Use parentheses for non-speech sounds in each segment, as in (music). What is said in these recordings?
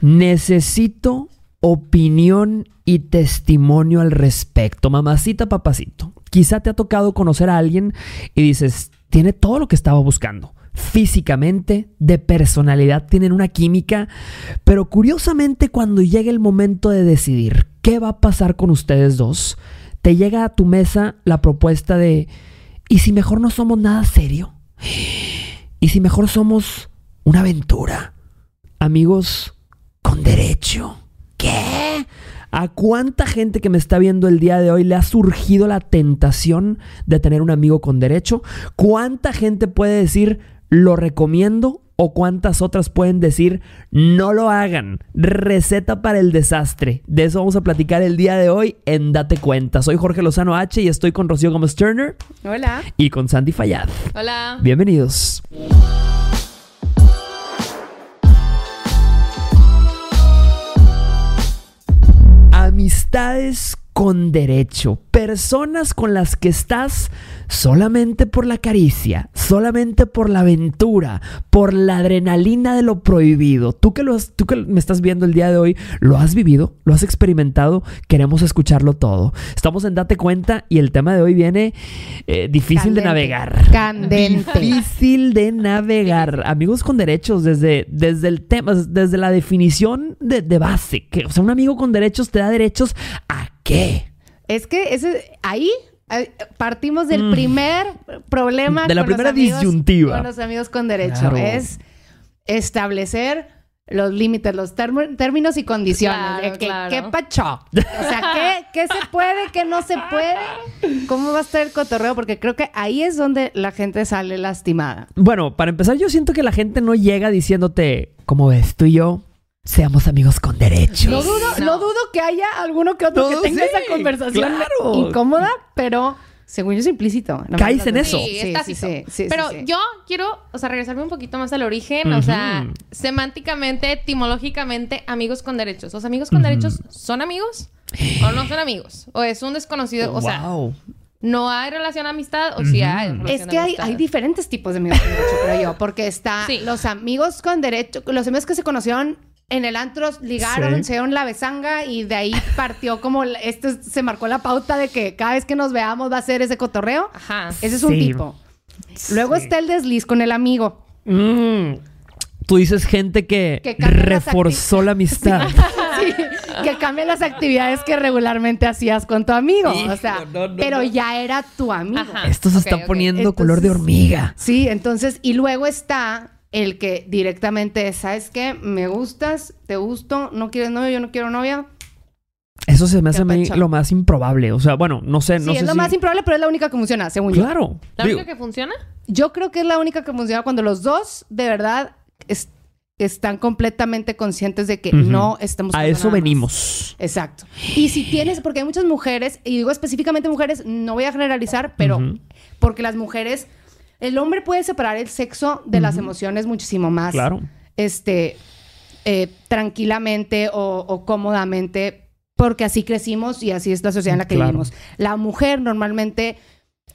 Necesito opinión y testimonio al respecto. Mamacita, papacito. Quizá te ha tocado conocer a alguien y dices, tiene todo lo que estaba buscando. Físicamente, de personalidad, tienen una química, pero curiosamente cuando llega el momento de decidir qué va a pasar con ustedes dos, te llega a tu mesa la propuesta de, ¿y si mejor no somos nada serio? ¿Y si mejor somos una aventura? Amigos con derecho. ¿Qué? ¿A cuánta gente que me está viendo el día de hoy le ha surgido la tentación de tener un amigo con derecho? ¿Cuánta gente puede decir, lo recomiendo? ¿O cuántas otras pueden decir, no lo hagan? Receta para el desastre. De eso vamos a platicar el día de hoy en Date Cuenta. Soy Jorge Lozano H y estoy con Rocío Gómez Turner. Hola. Y con Sandy Fayad. Hola. Bienvenidos. Amistades con derecho. Personas con las que estás solamente por la caricia, solamente por la aventura, por la adrenalina de lo prohibido. Tú que, lo tú que me estás viendo el día de hoy, lo has vivido, lo has experimentado, queremos escucharlo todo. Estamos en Date Cuenta y el tema de hoy viene eh, difícil de navegar. Candente. Difícil de navegar. Amigos con derechos, desde, desde el tema, desde la definición de, de base. Que, o sea, un amigo con derechos te da derechos a qué? Es que ese, ahí partimos del mm. primer problema. De la primera disyuntiva. Con los amigos con derecho. Es establecer los límites, los términos y condiciones. ¿Qué pacho? O sea, ¿qué, se puede, qué no se puede? ¿Cómo va a estar el cotorreo? Porque creo que ahí es donde la gente sale lastimada. Bueno, para empezar, yo siento que la gente no llega diciéndote, ¿cómo ves? Tú y yo seamos amigos con derechos. No dudo, que haya alguno que otro que tenga esa conversación incómoda, pero según yo es implícito. Caes en eso. Sí, sí, sí, sí Pero yo quiero, o sea, regresarme un poquito más al origen, o sea, semánticamente, etimológicamente, amigos con derechos. ¿Los amigos con derechos son amigos o no son amigos? ¿O es un desconocido? O sea, ¿No hay relación de amistad o sí hay Es que hay, hay, diferentes tipos de amigos con derecho, creo yo. Porque está los amigos con derecho, los amigos que se conocieron en el antro ligaron, se dieron la besanga y de ahí (laughs) partió como esto se marcó la pauta de que cada vez que nos veamos va a ser ese cotorreo. Ajá. Ese es un tipo. Luego está el desliz con el amigo. Mm. Tú dices gente que, reforzó la amistad. (laughs) sí, que cambia las actividades que regularmente hacías con tu amigo. o sea, pero ya era tu amigo. Esto se está poniendo color de hormiga. Sí, entonces, y luego está el que directamente ¿sabes qué? Me gustas, te gusto, no quieres novio, yo no quiero novia. Eso se me hace a mí lo más improbable. O sea, bueno, no sé. No sí, es lo más improbable, pero es la única que funciona, según yo. Claro. ¿La única que funciona? Yo creo que es la única que funciona cuando los dos de verdad están completamente conscientes de que no estamos... A eso venimos. Exacto. Y si tienes, porque hay muchas mujeres, y digo específicamente mujeres, no voy a generalizar, pero porque las mujeres el hombre puede separar el sexo de las emociones muchísimo más. Claro. Este, eh, tranquilamente o, cómodamente, porque así crecimos y así es la sociedad en la que vivimos. La mujer normalmente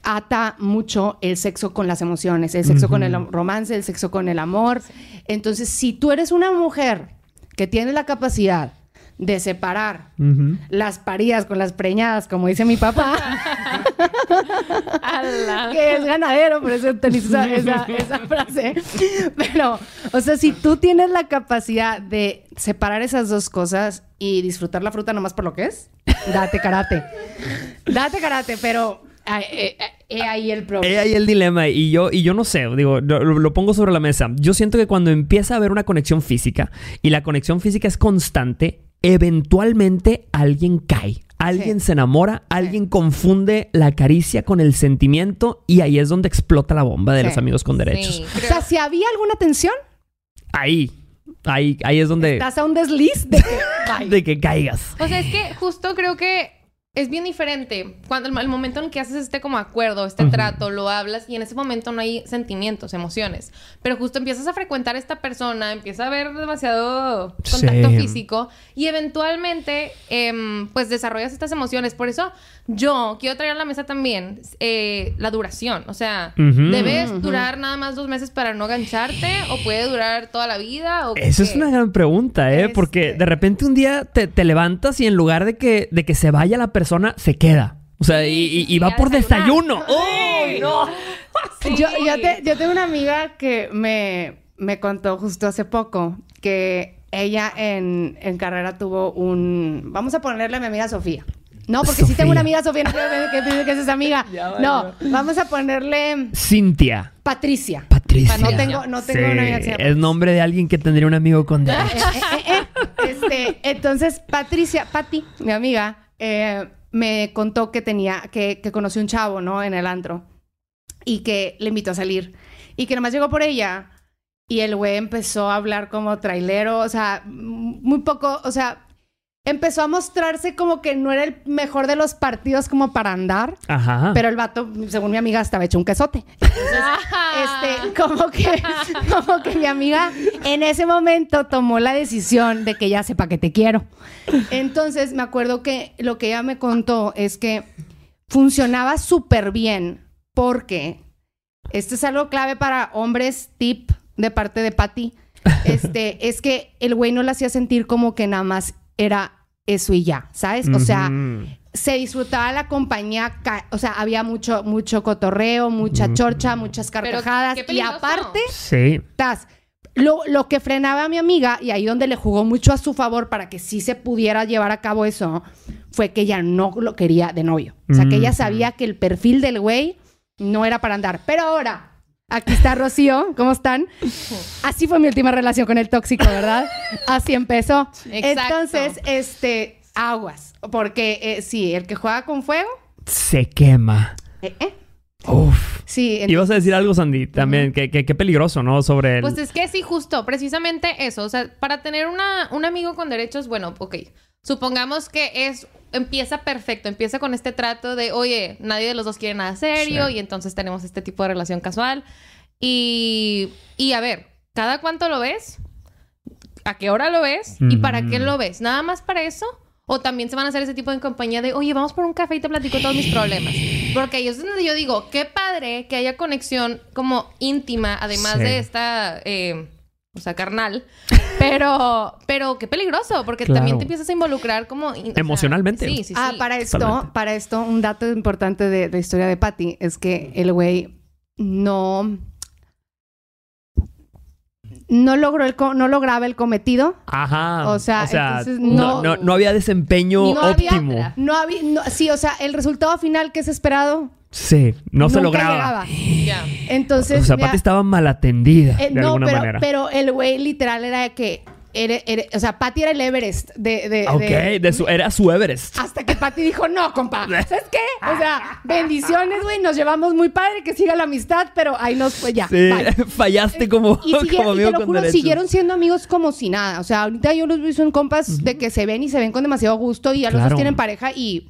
ata mucho el sexo con las emociones, el sexo con el romance, el sexo con el amor. Entonces, si tú eres una mujer que tiene la capacidad de separar las paridas con las preñadas, como dice mi papá, (laughs) que es ganadero, por eso esa, esa, frase. Pero, o sea, si tú tienes la capacidad de separar esas dos cosas y disfrutar la fruta nomás por lo que es, date karate. Date karate, pero eh, eh, He ahí el problema. He ahí el dilema. Y yo, y yo no sé, digo, lo, pongo sobre la mesa. Yo siento que cuando empieza a haber una conexión física y la conexión física es constante, eventualmente alguien cae. Alguien se enamora, alguien confunde la caricia con el sentimiento y ahí es donde explota la bomba de los amigos con derechos. O sea, si había alguna tensión. Ahí, ahí, ahí es donde... Estás a un desliz de que, (laughs) de que caigas. O sea, es que justo creo que es bien diferente. Cuando el, momento en que haces este como acuerdo, este trato, lo hablas y en ese momento no hay sentimientos, emociones. Pero justo empiezas a frecuentar a esta persona, empieza a ver demasiado contacto físico y eventualmente em, pues desarrollas estas emociones. Por eso yo quiero traer a la mesa también eh, la duración. O sea, ¿debes durar nada más dos meses para no gancharte o puede durar toda la vida? Esa es una gran pregunta, ¿eh? Porque de repente un día te, te levantas y en lugar de que, de que se vaya la persona, se queda. O sea, y, va por desayuno. ¡Uy, no! Yo, yo, tengo una amiga que me, me contó justo hace poco que ella en, en, carrera tuvo un... Vamos a ponerle a mi amiga Sofía. No, porque si tengo una amiga Sofía, no quiero que, que es esa amiga. no, vamos a ponerle... Cintia. Patricia. Patricia. No tengo, no tengo una amiga que Es nombre de alguien que tendría un amigo con derecho. Eh, eh, eh, este, entonces, Patricia, Pati, mi amiga, eh, me contó que tenía, que, que conoció un chavo, ¿no? En el antro. Y que le invitó a salir. Y que nomás llegó por ella. Y el güey empezó a hablar como trailero, o sea, muy poco, o sea, empezó a mostrarse como que no era el mejor de los partidos como para andar. Ajá. Pero el vato, según mi amiga, estaba hecho un quesote. (laughs) este, como que, (laughs) como que mi amiga en ese momento tomó la decisión de que ya sepa que te quiero. Entonces, me acuerdo que lo que ella me contó es que funcionaba súper bien porque esto es algo clave para hombres, tip de parte de Patty. Este, es que el güey no la hacía sentir como que nada más era eso y ya, ¿sabes? O sea, se disfrutaba la compañía, o sea, había mucho, mucho cotorreo, mucha chorcha, muchas carcajadas. y aparte, sí. lo, lo, que frenaba a mi amiga, y ahí donde le jugó mucho a su favor para que sí se pudiera llevar a cabo eso, fue que ella no lo quería de novio. O sea, que ella sabía que el perfil del güey no era para andar. Pero ahora, Aquí está Rocío, ¿cómo están? Así fue mi última relación con el tóxico, ¿verdad? Así empezó. Entonces, este, aguas, porque eh, sí, el que juega con fuego se quema. ¿Eh? eh. Uf. Sí. Ibas a decir algo, Sandy, también, que, qué peligroso, ¿no? Sobre el... Pues es que sí, justo, precisamente eso. O sea, para tener una, un amigo con derechos, bueno, ok. Supongamos que es empieza perfecto, empieza con este trato de, oye, nadie de los dos quiere nada serio y entonces tenemos este tipo de relación casual. Y, y a ver, ¿cada cuánto lo ves? ¿A qué hora lo ves? ¿Y para qué lo ves? ¿Nada más para eso? O también se van a hacer ese tipo de compañía de, oye, vamos por un café y te platico todos mis problemas. Porque ahí es donde yo digo, qué padre que haya conexión como íntima, además de esta eh, o sea, carnal. Pero, pero qué peligroso, porque también te empiezas a involucrar como... Emocionalmente. sí, sí, sí. Ah, para esto, para esto, un dato importante de, la historia de Patty es que el güey no... No logró el no lograba el cometido. Ajá. O sea, no, no, había desempeño óptimo. no había, sí, o sea, el resultado final que es esperado Sí, no se lograba. Entonces. O sea, Pati estaba mal atendida. Eh, de no, alguna pero, manera. pero el güey literal era que. o sea, Patty era el Everest de. de ok, de, su, era su Everest. Hasta que Patty dijo, no, compa. (laughs) ¿Sabes qué? O sea, bendiciones, güey. Nos llevamos muy padre, que siga la amistad, pero ahí nos fue ya. Sí, (laughs) fallaste como, y, como amigo y te lo juro, siguieron siendo amigos como si nada. O sea, ahorita yo los vi en compas de que se ven y se ven con demasiado gusto y ya los dos tienen pareja y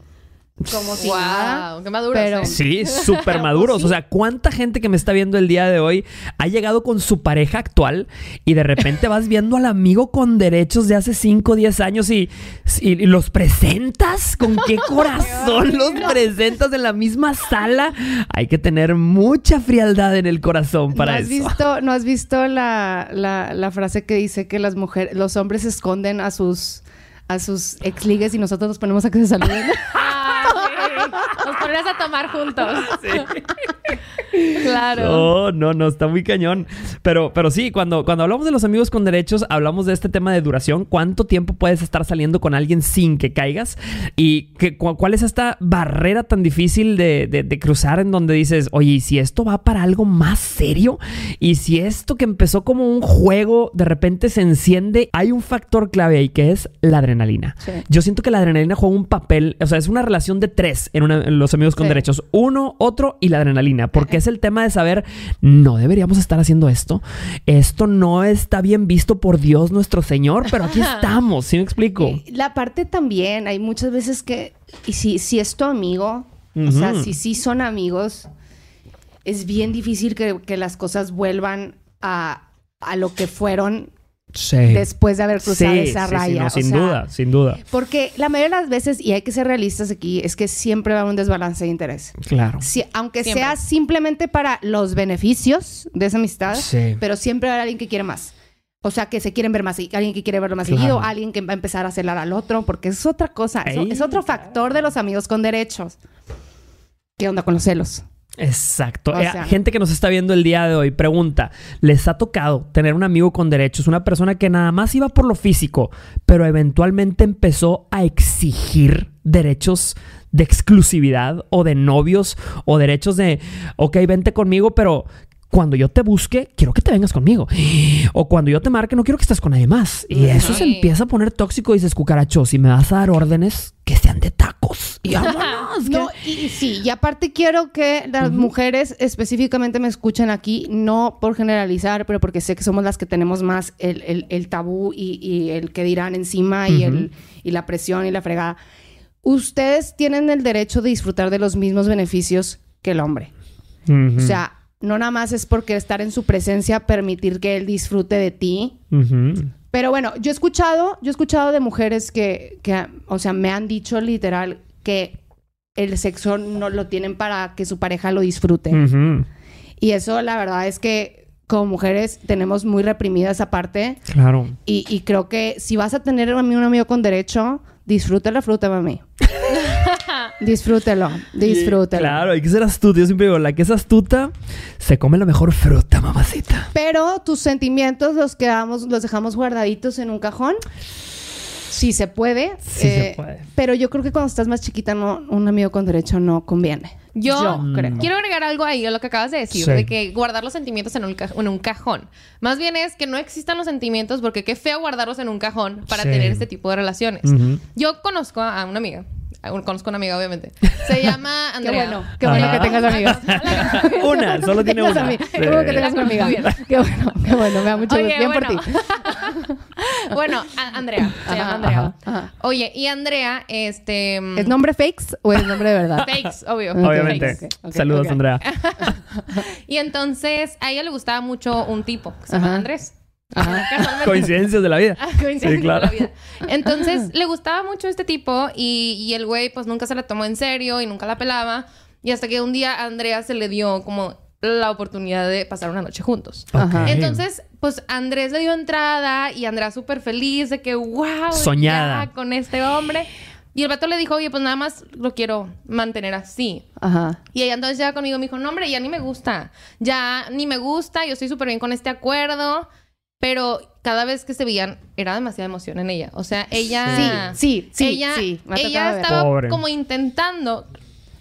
como si wow, qué maduros. Pero... ¿eh? Sí, súper (laughs) maduros. O sea, ¿cuánta gente que me está viendo el día de hoy ha llegado con su pareja actual y de repente vas viendo al amigo con derechos de hace 5 o 10 años y, los presentas? ¿Con qué (laughs) corazón los presentas en la misma sala? Hay que tener mucha frialdad en el corazón para ¿No has eso. Visto, ¿No has visto la, la frase que dice que las mujeres, los hombres esconden a sus a sus ex ligues y nosotros nos ponemos a que se saluden. (laughs) Ponemos a tomar juntos. (laughs) claro. No, no, no, está muy cañón. Pero, pero sí, cuando, cuando hablamos de los amigos con derechos, hablamos de este tema de duración. ¿Cuánto tiempo puedes estar saliendo con alguien sin que caigas? ¿Y que, cuál es esta barrera tan difícil de, de, cruzar en donde dices, oye, ¿y si esto va para algo más serio? ¿Y si esto que empezó como un juego de repente se enciende? Hay un factor clave ahí que es la adrenalina. Yo siento que la adrenalina juega un papel, o sea, es una relación de tres en, los amigos con derechos. Uno, otro y la adrenalina. porque es el tema de saber, no deberíamos estar haciendo esto. Esto no está bien visto por Dios nuestro Señor, pero aquí estamos, ¿sí me explico? La parte también, hay muchas veces que, y si, si es tu amigo, o sea, si sí son amigos, es bien difícil que, que las cosas vuelvan a, a lo que fueron después de haber cruzado esa raya. sin duda, sin duda. Porque la mayoría de las veces, y hay que ser realistas aquí, es que siempre va a haber un desbalance de interés. Claro. aunque sea simplemente para los beneficios de esa amistad, pero siempre va a haber alguien que quiere más. O sea, que se quieren ver más, alguien que quiere verlo más seguido, alguien que va a empezar a celar al otro, porque es otra cosa, es otro factor de los amigos con derechos. ¿Qué onda con los celos? Exacto. Eh, gente que nos está viendo el día de hoy pregunta, ¿les ha tocado tener un amigo con derechos? Una persona que nada más iba por lo físico, pero eventualmente empezó a exigir derechos de exclusividad o de novios o derechos de, ok, vente conmigo, pero cuando yo te busque, quiero que te vengas conmigo. (gasps) O cuando yo te marque, no quiero que estés con nadie más. Y eso se empieza a poner tóxico y dices, cucaracho, si me vas a dar órdenes, que sean de tacos. Y (laughs) vámonos. no, y, sí, y aparte quiero que las mujeres específicamente me escuchen aquí, no por generalizar, pero porque sé que somos las que tenemos más el, tabú y, el que dirán encima y, el, y la presión y la fregada. Ustedes tienen el derecho de disfrutar de los mismos beneficios que el hombre. O sea, no nada más es porque estar en su presencia permitir que él disfrute de ti. Pero bueno, yo he escuchado, yo he escuchado de mujeres que, que, o sea, me han dicho literal que el sexo no lo tienen para que su pareja lo disfrute. Y eso la verdad es que como mujeres tenemos muy reprimida esa parte. Claro. Y, y creo que si vas a tener a mí un amigo con derecho, disfruta la fruta, mami. (laughs) disfrútelo, disfrútelo. Claro, hay que ser astuto. Yo siempre digo, la que es astuta se come la mejor fruta, mamacita. Pero tus sentimientos los quedamos, los dejamos guardaditos en un cajón. Sí se puede. Sí se eh, puede. Pero yo creo que cuando estás más chiquita, no, un amigo con derecho no conviene. Yo, quiero agregar algo ahí a lo que acabas de decir, de que guardar los sentimientos en un, en un, cajón. Más bien es que no existan los sentimientos porque qué feo guardarlos en un cajón para tener este tipo de relaciones. Yo conozco a una amiga conozco una amiga, obviamente. (laughs) Se llama Andrea. Qué bueno, qué bueno que tengas amigas. (laughs) una, solo tiene una. Qué bueno que tengas una amiga. Qué bueno, qué bueno, me da mucho gusto. Bien por ti. (laughs) bueno, Andrea, se llama Andrea. Oye, y Andrea, este... ¿Es nombre fakes o es nombre de verdad? Fakes, obvio. Obviamente. Saludos, Andrea. y entonces, a ella le gustaba mucho un tipo que se llama Andrés. Coincidencias de la vida. Coincidencias de la vida. Entonces, le gustaba mucho este tipo y, el güey pues nunca se la tomó en serio y nunca la pelaba. Y hasta que un día a Andrea se le dio como la oportunidad de pasar una noche juntos. Entonces, pues Andrés le dio entrada y Andrea súper feliz de que, wow, soñada con este hombre. Y el vato le dijo, oye, pues nada más lo quiero mantener así. Ajá. Y ella entonces ya conmigo me dijo, no, hombre, ya ni me gusta. Ya ni me gusta, yo estoy súper bien con este acuerdo. Pero cada vez que se veían era demasiada emoción en ella. O sea, ella... Sí, sí, sí. Ella, ella estaba como intentando...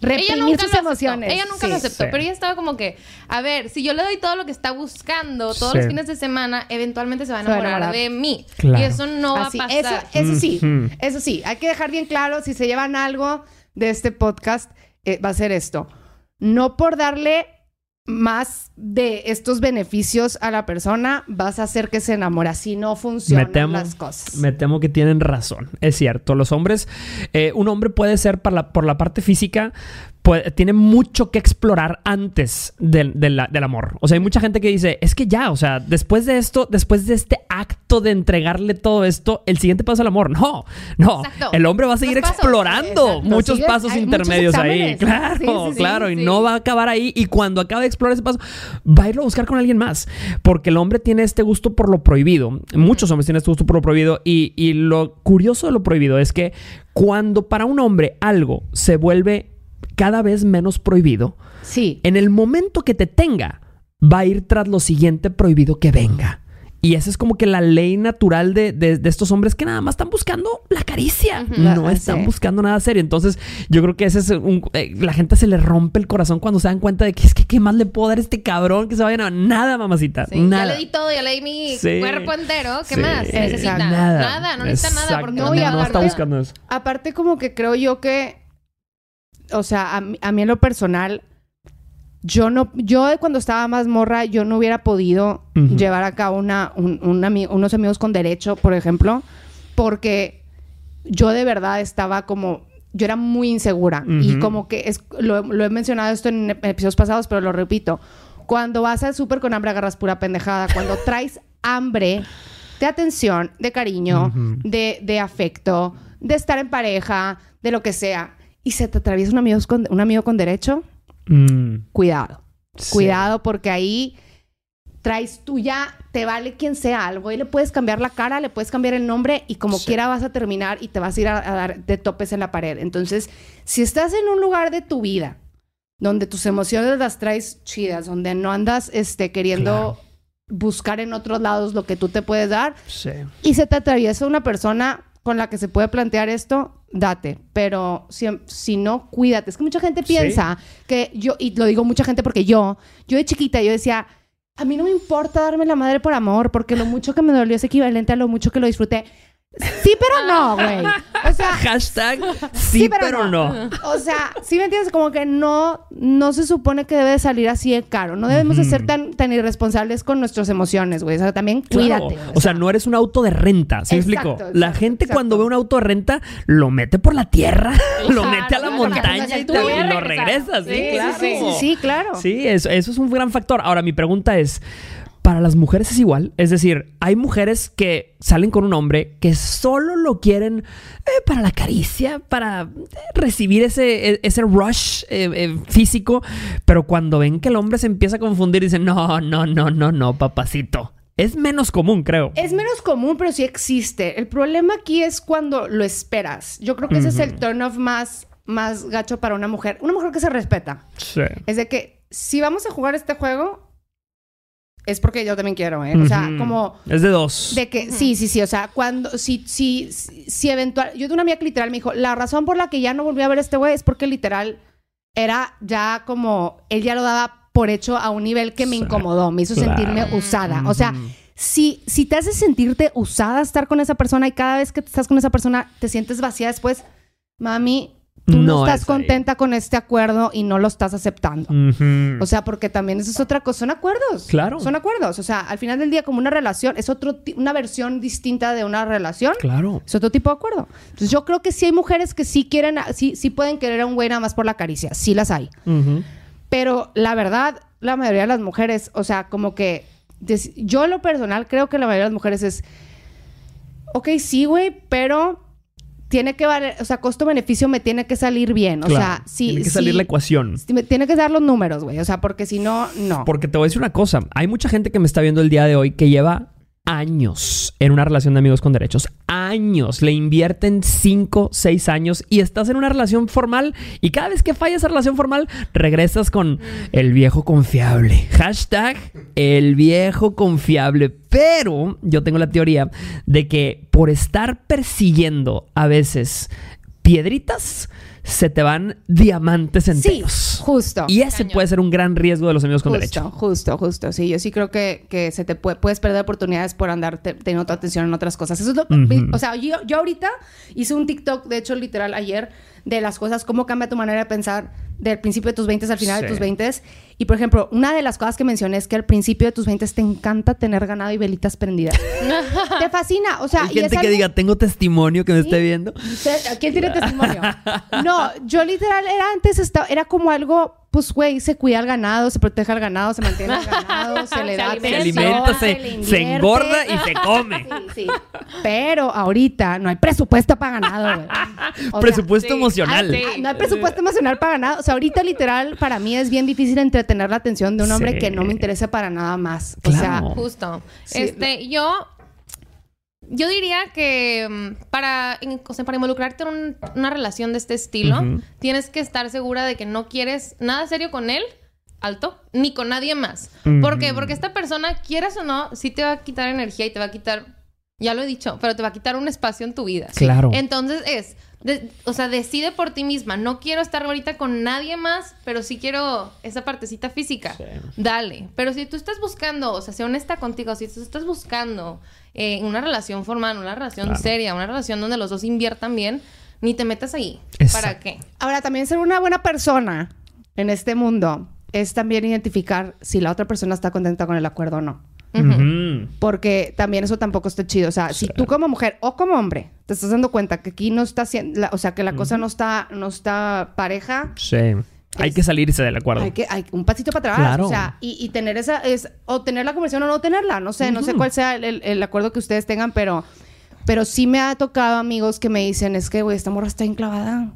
Reprimir sus emociones. Ella nunca lo aceptó. Pero ella estaba como que... A ver, si yo le doy todo lo que está buscando todos los fines de semana, eventualmente se va a enamorar, de mí. Y eso no va a pasar. Eso, eso sí. Eso sí. Hay que dejar bien claro, si se llevan algo de este podcast, eh, va a ser esto. No por darle más de estos beneficios a la persona, vas a hacer que se enamore. Así no funcionan las cosas. Me temo que tienen razón. Es cierto. Los hombres, eh, un hombre puede ser por la, por la parte física, tiene mucho que explorar antes del, del, amor. O sea, hay mucha gente que dice, es que ya, o sea, después de esto, después de este acto de entregarle todo esto, el siguiente paso es el amor. No, no. El hombre va a seguir explorando muchos pasos intermedios ahí. Claro, claro. y no va a acabar ahí. Y cuando acabe de explorar ese paso, va a irlo a buscar con alguien más. Porque el hombre tiene este gusto por lo prohibido. Muchos hombres tienen este gusto por lo prohibido. Y, y lo curioso de lo prohibido es que cuando para un hombre algo se vuelve cada vez menos prohibido, sí. en el momento que te tenga, va a ir tras lo siguiente prohibido que venga. Y esa es como que la ley natural de, estos hombres que nada más están buscando la caricia. No están buscando nada serio. Entonces, yo creo que ese es un. Eh, la gente se le rompe el corazón cuando se dan cuenta de que es que qué más le puedo dar a este cabrón que se vaya a nada, mamacita. Nada. Ya le di todo, ya le di mi cuerpo entero. ¿Qué más? Necesita nada. Nada, no necesita nada porque no, no está buscando eso. Aparte, como que creo yo que o sea, a, mí en lo personal, yo no, yo cuando estaba más morra, yo no hubiera podido llevar a cabo una, unos amigos con derecho, por ejemplo, porque yo de verdad estaba como, yo era muy insegura. Y como que es, lo, he mencionado esto en episodios pasados, pero lo repito, cuando vas al súper con hambre agarras pura pendejada, cuando (laughs) traes hambre de atención, de cariño, de, de afecto, de estar en pareja, de lo que sea, y se te atraviesa un amigo con, un amigo con derecho, Mm. Cuidado. Cuidado porque ahí traes tú ya, te vale quien sea algo y le puedes cambiar la cara, le puedes cambiar el nombre y como quiera vas a terminar y te vas a ir a, dar de topes en la pared. Entonces, si estás en un lugar de tu vida donde tus emociones las traes chidas, donde no andas este, queriendo buscar en otros lados lo que tú te puedes dar y se te atraviesa una persona con la que se puede plantear esto, date. Pero si, si no, cuídate. Es que mucha gente piensa que yo, y lo digo mucha gente porque yo, yo de chiquita, yo decía, a mí no me importa darme la madre por amor, porque lo mucho que me dolió es equivalente a lo mucho que lo disfruté. Sí, pero no, güey. O sea, hashtag sí, pero, no. O sea, sí me entiendes, como que no, no se supone que debe salir así de caro. No debemos de ser tan, tan irresponsables con nuestras emociones, güey. O sea, también cuídate. O, sea, no eres un auto de renta, ¿sí me explico? La gente cuando ve un auto de renta lo mete por la tierra, (laughs) lo mete a la montaña y, lo regresa. Sí, claro. Sí, sí, claro. Sí, eso, eso es un gran factor. Ahora, mi pregunta es para las mujeres es igual. Es decir, hay mujeres que salen con un hombre que solo lo quieren eh, para la caricia, para eh, recibir ese, e, ese rush eh, físico, pero cuando ven que el hombre se empieza a confundir, dicen, no, no, no, no, no, papacito. Es menos común, creo. Es menos común, pero sí existe. El problema aquí es cuando lo esperas. Yo creo que ese es el turn off más, más gacho para una mujer. Una mujer que se respeta. Sí. Es de que si vamos a jugar este juego, es porque yo también quiero, ¿eh? O sea, como... Es de dos. De que, sí, sí, sí. O sea, cuando, si, si, si eventual... Yo de una amiga que literal me dijo, la razón por la que ya no volví a ver a este güey es porque literal era ya como... Él ya lo daba por hecho a un nivel que me incomodó, me hizo sentirme usada. O sea, si, si te hace sentirte usada estar con esa persona y cada vez que estás con esa persona te sientes vacía después, mami, tú no, estás contenta con este acuerdo y no lo estás aceptando. O sea, porque también eso es otra cosa. Son acuerdos. Claro. Son acuerdos. O sea, al final del día, como una relación, es otro una versión distinta de una relación. Claro. Es otro tipo de acuerdo. Entonces, yo creo que sí hay mujeres que sí quieren, sí, sí pueden querer a un güey nada más por la caricia. Sí las hay. Pero la verdad, la mayoría de las mujeres, o sea, como que yo lo personal creo que la mayoría de las mujeres es, ok, sí, güey, pero tiene que valer, o sea, costo-beneficio me tiene que salir bien. O sea, sí. Tiene que salir la ecuación. Tiene que dar los números, güey. O sea, porque si no, no. Porque te voy a decir una cosa. Hay mucha gente que me está viendo el día de hoy que lleva años en una relación de amigos con derechos. Años. Le invierten 5, 6 años y estás en una relación formal y cada vez que falla esa relación formal regresas con el viejo confiable. Hashtag el viejo confiable. Pero yo tengo la teoría de que por estar persiguiendo a veces piedritas, se te van diamantes enteros. Sí, justo. Y ese puede ser un gran riesgo de los amigos con derecho. Justo, justo. Sí, yo sí creo que, que se te puedes perder oportunidades por andar teniendo tu atención en otras cosas. Eso es lo, O sea, yo, yo ahorita hice un TikTok, de hecho, literal, ayer, de las cosas, cómo cambia tu manera de pensar del principio de tus 20 al final de tus 20. Y por ejemplo, una de las cosas que mencioné es que al principio de tus 20 te encanta tener ganado y velitas prendidas. (laughs) te fascina. O sea, Hay gente que diga, tengo testimonio que me esté viendo. ¿Quién tiene testimonio? (laughs) No, yo literal era antes, estaba, era como algo pues, güey, se cuida al ganado, se protege al ganado, se mantiene al ganado, (laughs) se le da Se alimenta, se, engorda y se come. Sí, sí. Pero ahorita no hay presupuesto para ganado, Presupuesto emocional. Ah, no hay presupuesto emocional para ganado. O sea, ahorita literal, para mí es bien difícil entretener la atención de un hombre que no me interesa para nada más. O sea, justo. Este, yo yo diría que mm, para, para involucrarte en una relación de este estilo, tienes que estar segura de que no quieres nada serio con él, alto, ni con nadie más. ¿Por qué? Porque esta persona, quieras o no, sí te va a quitar energía y te va a quitar, ya lo he dicho, pero te va a quitar un espacio en tu vida. Claro. Entonces es, o sea, decide por ti misma. No quiero estar ahorita con nadie más, pero sí quiero esa partecita física. Dale. Pero si tú estás buscando, o sea, sé honesta contigo, si tú estás buscando eh, una relación formal, una relación seria, una relación donde los dos inviertan bien, ni te metas ahí. ¿Para qué? Ahora, también ser una buena persona en este mundo es también identificar si la otra persona está contenta con el acuerdo o no. Porque también eso tampoco está chido. O sea, si tú como mujer o como hombre te estás dando cuenta que aquí no está haciendo, o sea, que la cosa no está, no está pareja. Sí. hay que salirse del acuerdo. Hay que, hay un pasito para atrás. O sea, y, tener esa, es, o tener la conversación o no tenerla. No sé, no sé cuál sea el, acuerdo que ustedes tengan, pero, pero sí me ha tocado amigos que me dicen, es que, güey, esta morra está enclavada.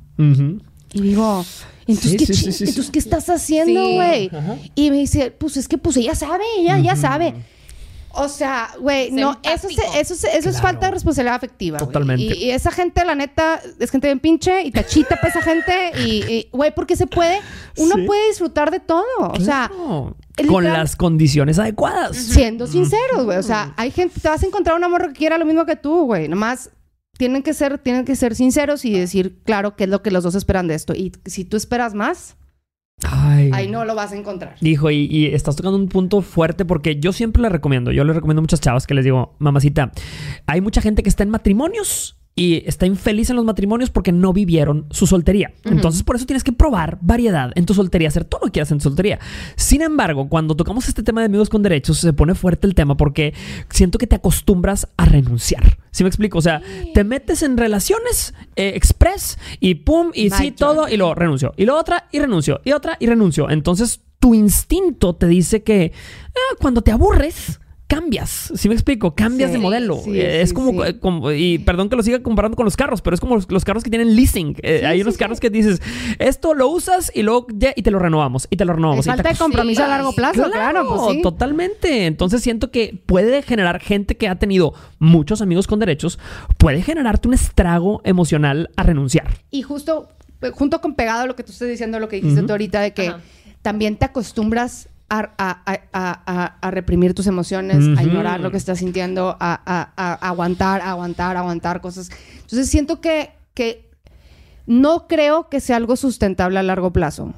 Y digo, entonces, ¿qué, estás haciendo, güey? Y me dice, pues es que pues ella sabe, ella ya sabe. O sea, güey, no, eso, eso, eso es falta de responsabilidad afectiva. Totalmente. Y, esa gente, la neta, es gente bien pinche y tachita para esa gente. Y, güey, porque se puede, uno puede disfrutar de todo. O sea, con las condiciones adecuadas. Siendo sinceros, güey. O sea, hay gente, te vas a encontrar un amor que quiera lo mismo que tú, güey. Nomás tienen que ser, tienen que ser sinceros y decir, claro, qué es lo que los dos esperan de esto. Y si tú esperas más, Ahí no lo vas a encontrar. Dijo, y, y, estás tocando un punto fuerte porque yo siempre le recomiendo, yo le recomiendo a muchas chavas que les digo, mamacita, hay mucha gente que está en matrimonios y está infeliz en los matrimonios porque no vivieron su soltería. Entonces, por eso tienes que probar variedad en tu soltería, hacer todo lo que quieras en tu soltería. Sin embargo, cuando tocamos este tema de amigos con derechos, se pone fuerte el tema porque siento que te acostumbras a renunciar. ¿Sí me explico? O sea, te metes en relaciones eh, express y pum, y sí, todo, y luego renuncio. Y lo otra, y renuncio. Y otra, y renuncio. Entonces, tu instinto te dice que ah, cuando te aburres, cambias. ¿Sí me explico? Cambias de modelo. Eh, es como, y perdón que lo siga comparando con los carros, pero es como los, carros que tienen leasing. Eh, hay unos carros que dices, esto lo usas y luego ya, y te lo renovamos, y te lo renovamos. falta de compromiso a largo plazo, claro. pues totalmente. Entonces siento que puede generar gente que ha tenido muchos amigos con derechos, puede generarte un estrago emocional a renunciar. Y justo, junto con pegado a lo que tú estás diciendo, lo que dijiste tú ahorita, de que también te acostumbras a, reprimir tus emociones, a ignorar lo que estás sintiendo, a, aguantar, aguantar, aguantar cosas. Entonces siento que, que no creo que sea algo sustentable a largo plazo,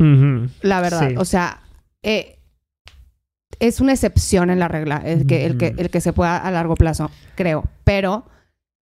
la verdad. O sea, eh, es una excepción en la regla, el que, el, que, el que se pueda a largo plazo, creo. Pero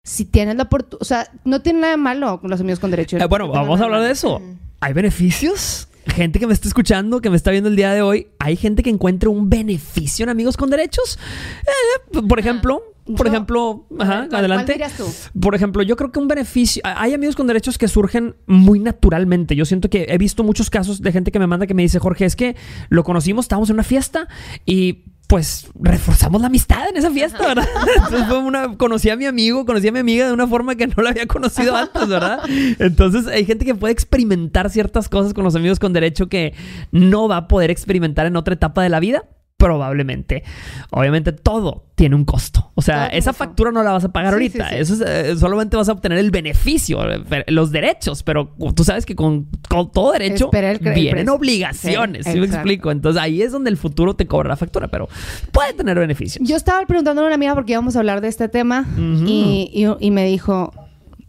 si tienes la oportunidad, o sea, no tiene nada de malo con los amigos con derecho. Eh, bueno, vamos a hablar de eso. ¿Hay beneficios? Gente que me está escuchando, que me está viendo el día de hoy, hay gente que encuentra un beneficio en Amigos con Derechos. Eh, por ejemplo, por ejemplo, ajá, adelante. ¿cuál tú? Por ejemplo, yo creo que un beneficio. Hay amigos con derechos que surgen muy naturalmente. Yo siento que he visto muchos casos de gente que me manda que me dice, Jorge, es que lo conocimos, estábamos en una fiesta y pues reforzamos la amistad en esa fiesta, ¿verdad? (laughs) Entonces fue una, conocí a mi amigo, conocí a mi amiga de una forma que no la había conocido antes, ¿verdad? Entonces hay gente que puede experimentar ciertas cosas con los amigos con derecho que no va a poder experimentar en otra etapa de la vida. Probablemente. Obviamente todo tiene un costo. O sea, esa factura no la vas a pagar ahorita. Eso eh, solamente vas a obtener el beneficio, los derechos, pero tú sabes que con, todo derecho vienen obligaciones. ¿Sí, me explico? Entonces ahí es donde el futuro te cobra la factura, pero puede tener beneficios. Yo estaba preguntándole a una amiga porque íbamos a hablar de este tema y, y me dijo,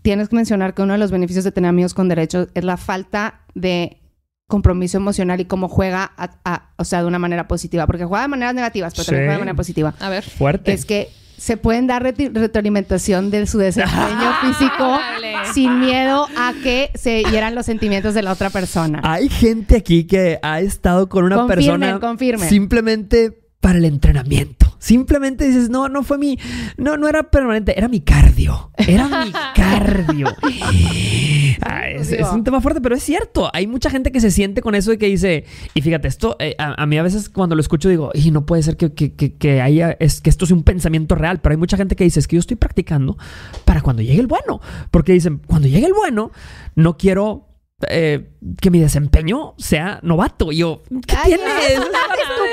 tienes que mencionar que uno de los beneficios de tener amigos con derechos es la falta de compromiso emocional y cómo juega, o sea, de una manera positiva. Porque juega de maneras negativas, pero también juega de manera positiva. A ver. Fuerte. Es que se pueden dar retroalimentación de su desempeño (laughs) físico sin miedo a que se hieran los sentimientos de la otra persona. Hay gente aquí que ha estado con una persona simplemente para el entrenamiento. Simplemente dices, no, no fue mi, no, no era permanente, era mi cardio. Era mi (laughs) cardio. (laughs) Ah, es, un tema fuerte, pero es cierto. Hay mucha gente que se siente con eso de que dice, y fíjate, esto, eh, a, mí a veces cuando lo escucho digo, y no puede ser que, que, que, haya, es, que esto sea un pensamiento real, pero hay mucha gente que dice, es que yo estoy practicando para cuando llegue el bueno. Porque dicen, cuando llegue el bueno, no quiero eh, que mi desempeño sea novato. Y yo, ¿qué tiene?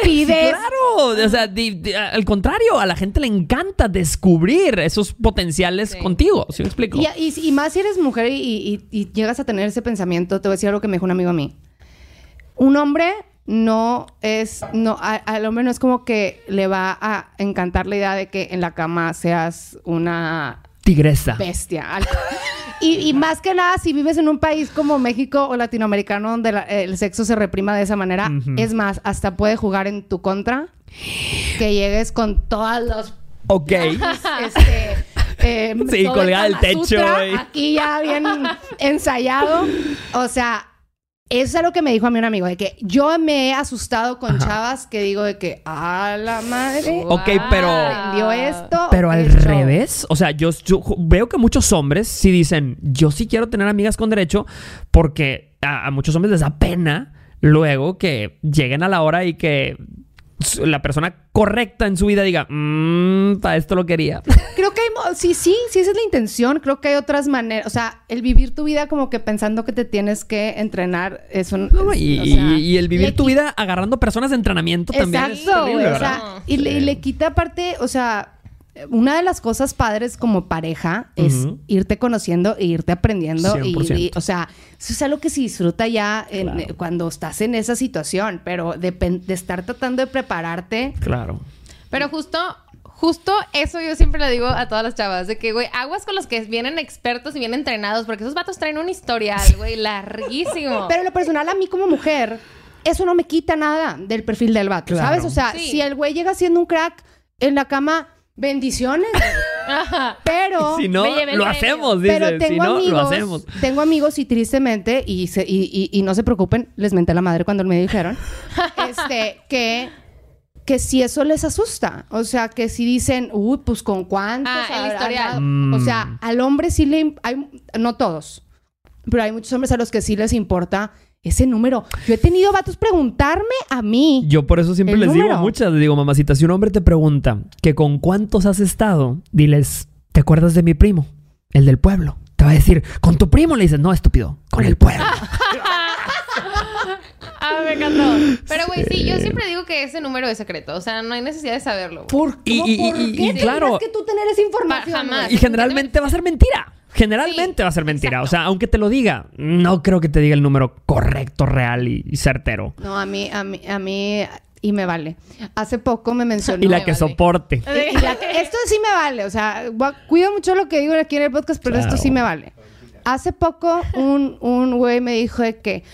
estupidez. claro. O sea, al contrario, a la gente le encanta descubrir esos potenciales contigo. ¿Sí me explico? Y, más si eres mujer y, llegas a tener ese pensamiento, te voy a decir algo que me dijo un amigo a mí. Un hombre no es, no, al hombre no es como que le va a encantar la idea de que en la cama seas una tigresa. Bestia. Y, más que nada, si vives en un país como México o latinoamericano donde el sexo se reprima de esa manera, es más, hasta puede jugar en tu contra. Que llegues con todas los... Ok. (laughs) Este, eh, sí, colgada del techo. Aquí ya bien ensayado. O sea, eso es algo que me dijo a mí un amigo, de que yo me he asustado con chavas que digo de que, a la madre. Ok, pero. Dio esto. Pero al revés. O sea, yo, veo que muchos hombres sí dicen, yo sí quiero tener amigas con derecho porque a muchos hombres les da pena luego que lleguen a la hora y que la persona correcta en su vida diga, mmm, para esto lo quería. (laughs) Creo que hay, sí, sí, sí, esa es la intención. Creo que hay otras maneras. O sea, el vivir tu vida como que pensando que te tienes que entrenar es un. y, el vivir tu vida agarrando personas de entrenamiento también. Exacto, o sea, y, le, y le quita aparte, o sea, una de las cosas padres como pareja es irte conociendo e irte aprendiendo. Y, o sea, eso es algo que se disfruta ya eh, cuando estás en esa situación, pero de, estar tratando de prepararte. Claro. Pero justo justo eso yo siempre le digo a todas las chavas, de que, güey, aguas con los que vienen expertos y vienen entrenados, porque esos vatos traen un historial, güey, larguísimo. (laughs) Pero lo personal, a mí como mujer, eso no me quita nada del perfil del vato, ¿sabes? O sea, si el güey llega siendo un crack en la cama, bendiciones. pero si no, lo hacemos, dice. Pero tengo si no, amigos, lo hacemos. Tengo amigos y tristemente, y, y, no se preocupen, les menté la madre cuando me dijeron, (laughs) este, que que si eso les asusta. O sea, que si dicen, uy, pues con cuántos. Ah, historial. O sea, mm. al hombre sí le. Hay, no todos, pero hay muchos hombres a los que sí les importa ese número. Yo he tenido vatos preguntarme a mí. Yo por eso siempre les digo a muchas, les digo, mamacita, si un hombre te pregunta que con cuántos has estado, diles, ¿te acuerdas de mi primo? El del pueblo. Te va a decir, con tu primo le dices, no, estúpido, con el pueblo. (laughs) Ah, me encantó. Pero, güey, sí, yo siempre digo que ese número es secreto. O sea, no hay necesidad de saberlo. ¿Por, qué? Y, claro. que tú tener esa información? Jamás. Y generalmente va a ser mentira. Generalmente va a ser mentira. O sea, aunque te lo diga, no creo que te diga el número correcto, real y, certero. No, a mí, a mí, a mí, y me vale. Hace poco me mencionó. Y la que soporte. esto sí me vale. O sea, cuido mucho lo que digo aquí en el podcast, pero esto sí me vale. Hace poco un, un güey me dijo de que,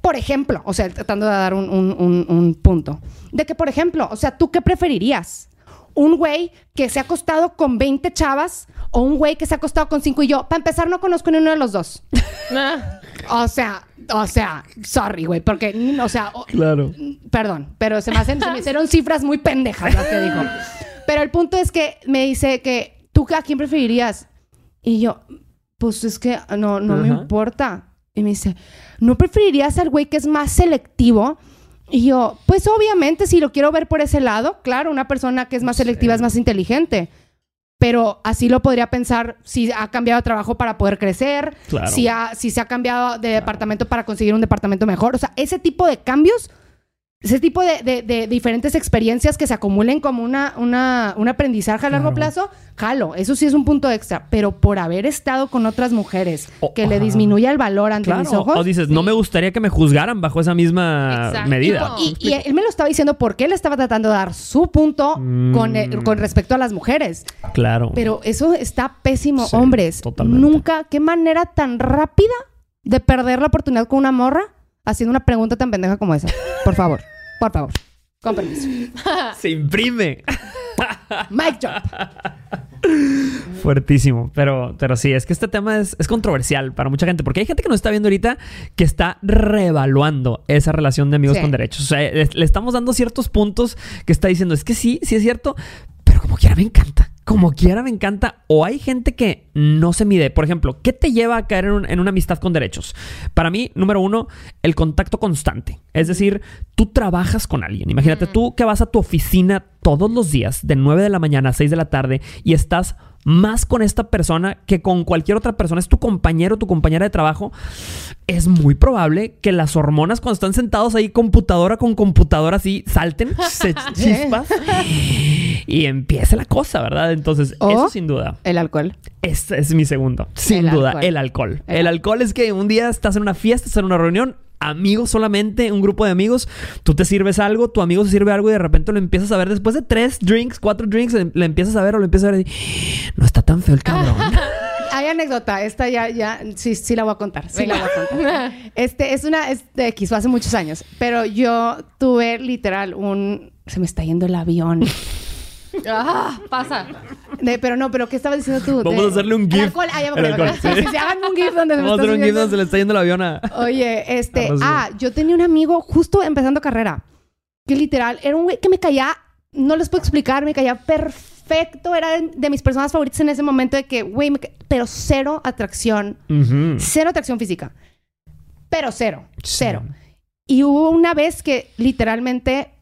por ejemplo, o sea, tratando de dar un, un punto, de que, por ejemplo, o sea, ¿tú qué preferirías? Un güey que se ha acostado con 20 chavas o un güey que se ha acostado con 5 y yo, para empezar, no conozco ni uno de los dos. Ah. (laughs) o sea, o sea, sorry, güey, porque, o sea, claro. Perdón, pero se me, hacen, se me hicieron cifras muy pendejas las que dijo. Pero el punto es que me dice que tú a quién preferirías. Y yo, pues es que no, no me importa. Y me dice, ¿no preferirías al güey que es más selectivo? Y yo, pues obviamente si lo quiero ver por ese lado, claro, una persona que es más selectiva es más inteligente. Pero así lo podría pensar si ha cambiado de trabajo para poder crecer, si, si se ha cambiado de departamento para conseguir un departamento mejor. O sea, ese tipo de cambios ese tipo de, diferentes experiencias que se acumulen como una, una un aprendizaje a largo plazo, jalo, eso sí es un punto extra, pero por haber estado con otras mujeres que le disminuye el valor ante mis ojos. O dices, no me gustaría que me juzgaran bajo esa misma medida. Y, él me lo estaba diciendo porque él estaba tratando de dar su punto con, mm. con respecto a las mujeres. Claro. Pero eso está pésimo, hombres. Nunca, qué manera tan rápida de perder la oportunidad con una morra haciendo una pregunta tan pendeja como esa. Por favor, por favor. Con permiso. (laughs) Se imprime. Mic drop. Fuertísimo. Pero, pero sí, es que este tema es, controversial para mucha gente. Porque hay gente que nos está viendo ahorita que está reevaluando esa relación de amigos con derechos. O sea, le, le, estamos dando ciertos puntos que está diciendo, es que sí, sí es cierto, pero como quiera me encanta como quiera me encanta. O hay gente que no se mide. Por ejemplo, ¿qué te lleva a caer en, una amistad con derechos? Para mí, número uno, el contacto constante. Es decir, tú trabajas con alguien. Imagínate tú que vas a tu oficina todos los días, de 9 de la mañana a 6 de la tarde, y estás más con esta persona que con cualquier otra persona, es tu compañero, tu compañera de trabajo, es muy probable que las hormonas cuando están sentados ahí computadora con computadora así salten, (laughs) se chispas y empiece la cosa, ¿verdad? Entonces, eso sin duda. El alcohol. Este es mi segundo. Sin duda, el alcohol. El, alcohol es que un día estás en una fiesta, estás en una reunión, amigos solamente, un grupo de amigos, tú te sirves algo, tu amigo se sirve algo y de repente lo empiezas a ver después de tres drinks, cuatro drinks, le empiezas a ver o lo empiezas a ver y no está tan feo el cabrón. (laughs) Hay anécdota, esta ya, ya, sí, sí la voy a contar, sí la voy a contar. (laughs) Este, es una, es de X, hace muchos años, pero yo tuve literal un, se me está yendo el avión. Ah, pasa. pero no, pero ¿qué estabas diciendo tú? Vamos a hacerle un GIF. Alcohol. Ah, ya me acuerdo. Sí, (laughs) sí, sí, hagan un GIF donde Vamos a hacer un GIF donde se le está yendo el avión a... Oye, este... Ah, yo tenía un amigo justo empezando carrera. Que literal, era un güey que me caía... No les puedo explicar, me caía perfecto. Era de, mis personas favoritas en ese momento de que, güey, pero cero atracción. Cero atracción física. Pero cero. Cero. Y hubo una vez que literalmente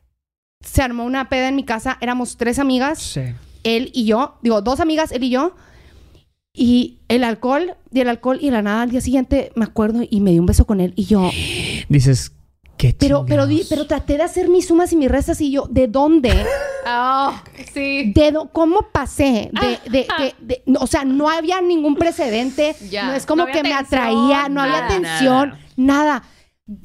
se armó una peda en mi casa. Éramos tres amigas. Sí. Él y yo. Digo, dos amigas, él y yo. Y el alcohol, y el alcohol, y la nada al día siguiente me acuerdo y me di un beso con él. Y yo. (gasps) Dices, ¿qué pero, pero, pero traté de hacer mis sumas y mis restas y yo, ¿de dónde? Oh, (laughs) sí. De ¿Cómo pasé? De, de, o sea, no había ningún precedente. no es como que me atraía, no había tensión, nada.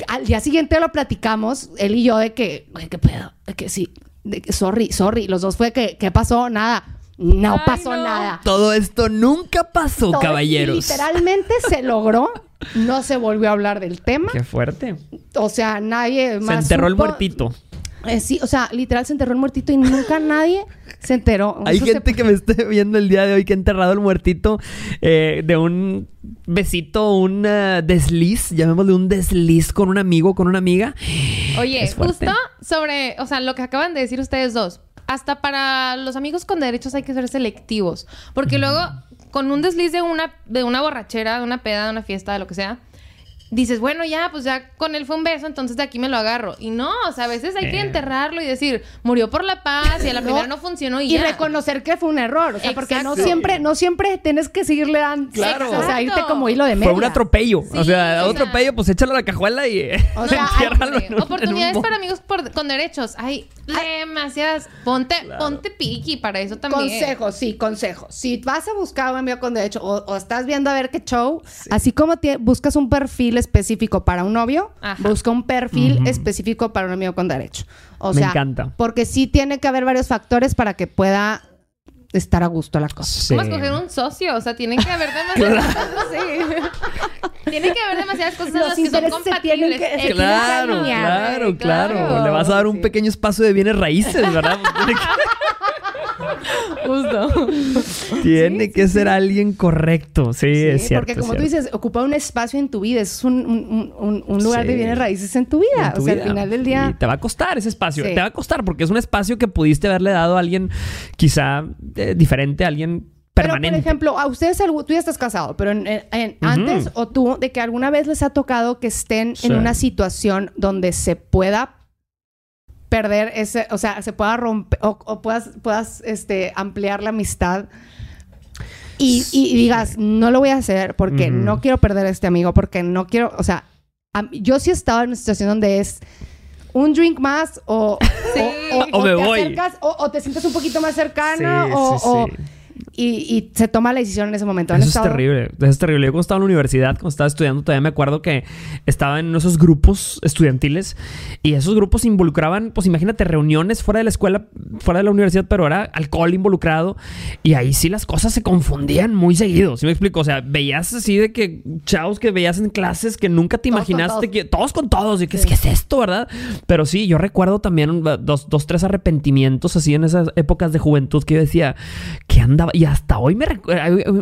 Al día siguiente lo platicamos, él y yo, de que, ¿qué pedo? De que sí, de que, sorry, sorry. Los dos fue que, ¿qué pasó? Nada. No pasó nada. Todo esto nunca pasó, caballeros. Literalmente se (laughs) logró. No se volvió a hablar del tema. Qué fuerte. O sea, nadie más. Se enterró el muertito. Eh, sí, o sea, literal se enterró el muertito y nunca (laughs) nadie se enteró. Hay gente que me esté viendo el día de hoy que ha enterrado el muertito eh, de un besito, un uh, desliz, llamémosle un desliz con un amigo, con una amiga. Oye, justo sobre, o sea, lo que acaban de decir ustedes dos. Hasta para los amigos con derechos hay que ser selectivos. Porque luego, con un desliz de una, de una borrachera, de una peda, de una fiesta, de lo que sea, dices, bueno, ya, pues ya con él fue un beso, entonces de aquí me lo agarro. Y no, o sea, a veces hay que eh. enterrarlo y decir, murió por la paz y a la primera no funcionó y, y reconocer que fue un error. O sea, porque no siempre, no siempre tienes que seguirle dando. Claro. O sea, irte como hilo de media. Fue un atropello. o sea, otro atropello, pues échalo a la cajuela y. O sea, (laughs) oportunidades para amigos con derechos. Hay demasiadas. Ponte, ponte piqui para eso también. Consejos, sí, consejos. Si vas a buscar un amigo con derechos o, estás viendo a ver qué show, así como buscas un perfil específico para un novio, busca un perfil específico para un amigo con derecho. O Me encanta. Porque sí tiene que haber varios factores para que pueda estar a gusto la cosa. Sí. ¿Cómo escoger un socio? O sea, tienen (laughs) que haber demasiadas cosas. Sí. tienen que haber demasiadas cosas en las que son compatibles. Que, claro, claro, claro, Le vas a dar un pequeño espacio de bienes raíces, ¿verdad? (laughs) Justo. Tiene que ser alguien correcto. Sí, es cierto. Porque como tú dices, ocupa un espacio en tu vida. Es un, un, lugar de bienes raíces en tu vida. o sea, al final del día. te va a costar ese espacio. Te va a costar porque es un espacio que pudiste haberle dado a alguien quizá eh, diferente, a alguien Permanente. Pero, por ejemplo, a ustedes, tú ya estás casado, pero antes o tú, de que alguna vez les ha tocado que estén en una situación donde se pueda perder ese, o sea, se pueda romper o, puedas, puedas este, ampliar la amistad. Y, digas, no lo voy a hacer porque no quiero perder a este amigo, porque no quiero, o sea, yo sí he estado en una situación donde es un drink más o, (laughs) o, te acercas o, te sientes un poquito más cercana o, y, se toma la decisión en ese momento. Eso es terrible. Eso es terrible. Yo cuando estaba en la universidad, cuando estaba estudiando, todavía me acuerdo que estaba en esos grupos estudiantiles y esos grupos involucraban, pues imagínate, reuniones fuera de la escuela, fuera de la universidad, pero era alcohol involucrado y ahí sí las cosas se confundían muy seguido. ¿Sí me explico? O sea, veías así de que chavos que veías en clases que nunca te imaginaste que todos con todos y que es que es esto, ¿verdad? Pero sí, yo recuerdo también dos, dos, tres arrepentimientos así en esas épocas de juventud que yo decía andaba y hasta hoy me,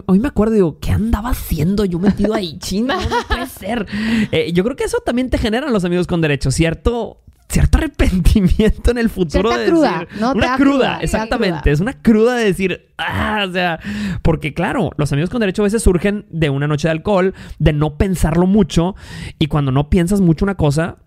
hoy me acuerdo, digo, ¿qué andaba haciendo yo metido ahí? (laughs) Chino, no puede ser. Eh, yo creo que eso también te generan los amigos con derecho, ¿cierto? cierto arrepentimiento en el futuro de cruda, decir, ¿no? una cruda, exactamente, es una cruda de decir, ah, o sea, porque claro, los amigos con derecho a veces surgen de una noche de alcohol, de no pensarlo mucho y cuando no piensas mucho una cosa,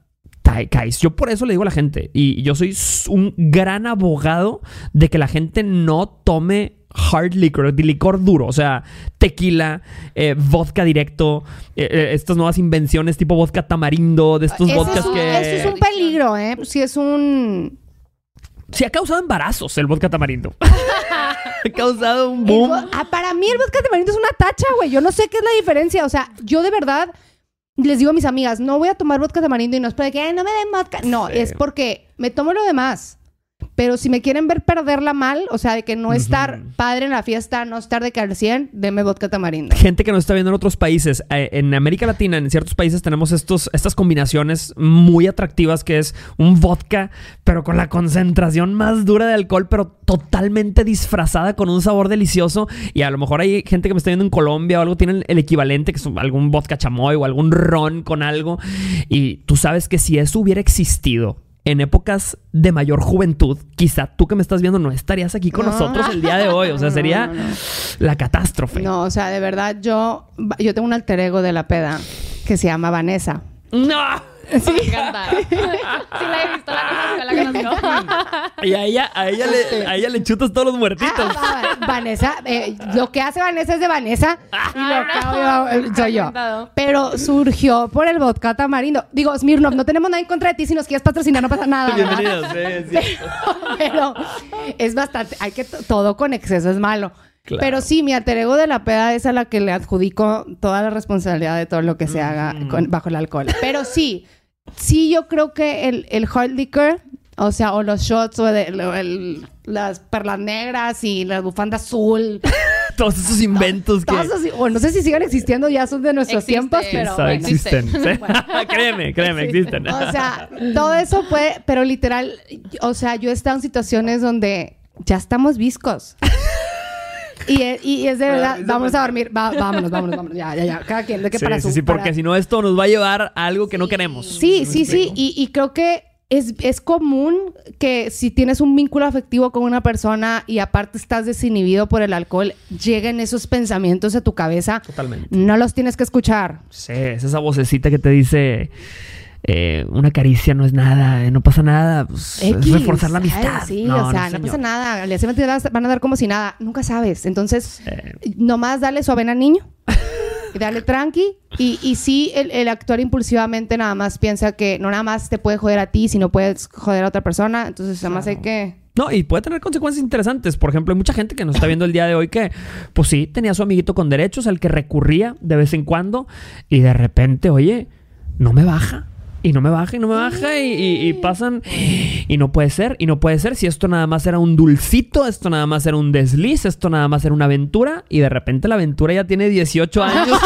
caes. Yo por eso le digo a la gente, y yo soy un gran abogado de que la gente no tome hard liquor, de licor duro, o sea, tequila, eh, vodka directo, eh, eh, estas nuevas invenciones tipo vodka tamarindo, de estos vodkas que... Eso es un peligro, ¿eh? Si es un... Sí, ha causado embarazos el vodka tamarindo. (laughs) (laughs) ha causado un boom. Ah, para mí el vodka tamarindo es una tacha, güey. Yo no sé qué es la diferencia. O sea, yo de verdad les digo a mis amigas, no voy a tomar vodka tamarindo y no es para que no me den vodka. No, es porque me tomo lo demás Pero si me quieren ver perderla mal, o sea, de que no estar padre en la fiesta, no estar de que al 100, deme vodka tamarindo. Gente que nos está viendo en otros países. eh, en América Latina, en ciertos países, tenemos estos, estas combinaciones muy atractivas que es un vodka, pero con la concentración más dura de alcohol, pero totalmente disfrazada con un sabor delicioso. Y a lo mejor hay gente que me está viendo en Colombia o algo, tienen el equivalente, que es algún vodka chamoy o algún ron con algo. Y tú sabes que si eso hubiera existido en épocas de mayor juventud, quizá tú que me estás viendo no estarías aquí con No. nosotros el día de hoy. O sea, (laughs) sería no, no. la catástrofe. No, o sea, de verdad, yo, yo tengo un alter ego de la peda que se llama Vanessa. ¡No! Me encanta. (laughs) sí la he visto, la conozco, la conozco. Y a ella, a ella, le, a ella le chutas todos los muertitos. Ah, Va- Vanessa, eh, lo que hace Vanessa es de Vanessa y lo que hago yo, eh, soy yo. Pero surgió por el vodka tamarindo. Digo, Smirnoff, no tenemos nada en contra de ti si nos quieres patrocinar, no pasa nada. Bienvenidos. sí, sí. (laughs) Pero es bastante, hay que, todo con exceso es malo. Claro. Pero sí, mi alter ego de la peda es a la que le adjudico toda la responsabilidad de todo lo que se haga Mm. con- bajo el alcohol. Pero sí, sí yo creo que el, el hard liquor, o sea, o los shots, o el- las perlas negras y la bufanda azul, (laughs) Todos esos inventos que. todos o no sé si siguen existiendo, ya son de nuestros Existen. tiempos, pero bueno. existen. (laughs) Sí. (laughs) créeme, créeme, existen. O sea, todo eso puede, pero literal, o sea, yo he estado en situaciones donde ya estamos viscos. Y, e- y es de verdad, vamos a dormir, va- vámonos, vámonos, vámonos, ya, ya, ya, cada quien, de que sí, para sí, su... sí, porque para- si no, esto nos va a llevar a algo que no queremos. Sí, sí, sí, y, y creo que es, es común que si tienes un vínculo afectivo con una persona y aparte estás desinhibido por el alcohol, lleguen esos pensamientos a tu cabeza. Totalmente. No los tienes que escuchar. Sí, es esa vocecita que te dice. Eh, una caricia no es nada, eh, no pasa nada. pues, es reforzar la Ay, amistad. sí, No, o sea, no, pasa nada. Vas- van a dar como si nada. Nunca sabes. Entonces, Eh, nomás dale su avena al niño. y dale tranqui. Y, y sí, el, el actuar impulsivamente nada más piensa que no nada más te puede joder a ti, sino puedes joder a otra persona. Entonces, nada más hay que... No, y puede tener consecuencias interesantes. Por ejemplo, hay mucha gente que nos está viendo el día de hoy que, pues sí, tenía a su amiguito con derechos al que recurría de vez en cuando y de repente, oye, no me baja. Y no me baja, y no me baja, y, y- y pasan. Y no puede ser, y no puede ser. Si esto nada más era un dulcito, esto nada más era un desliz, esto nada más era una aventura, y de repente la aventura ya tiene 18 (laughs) años.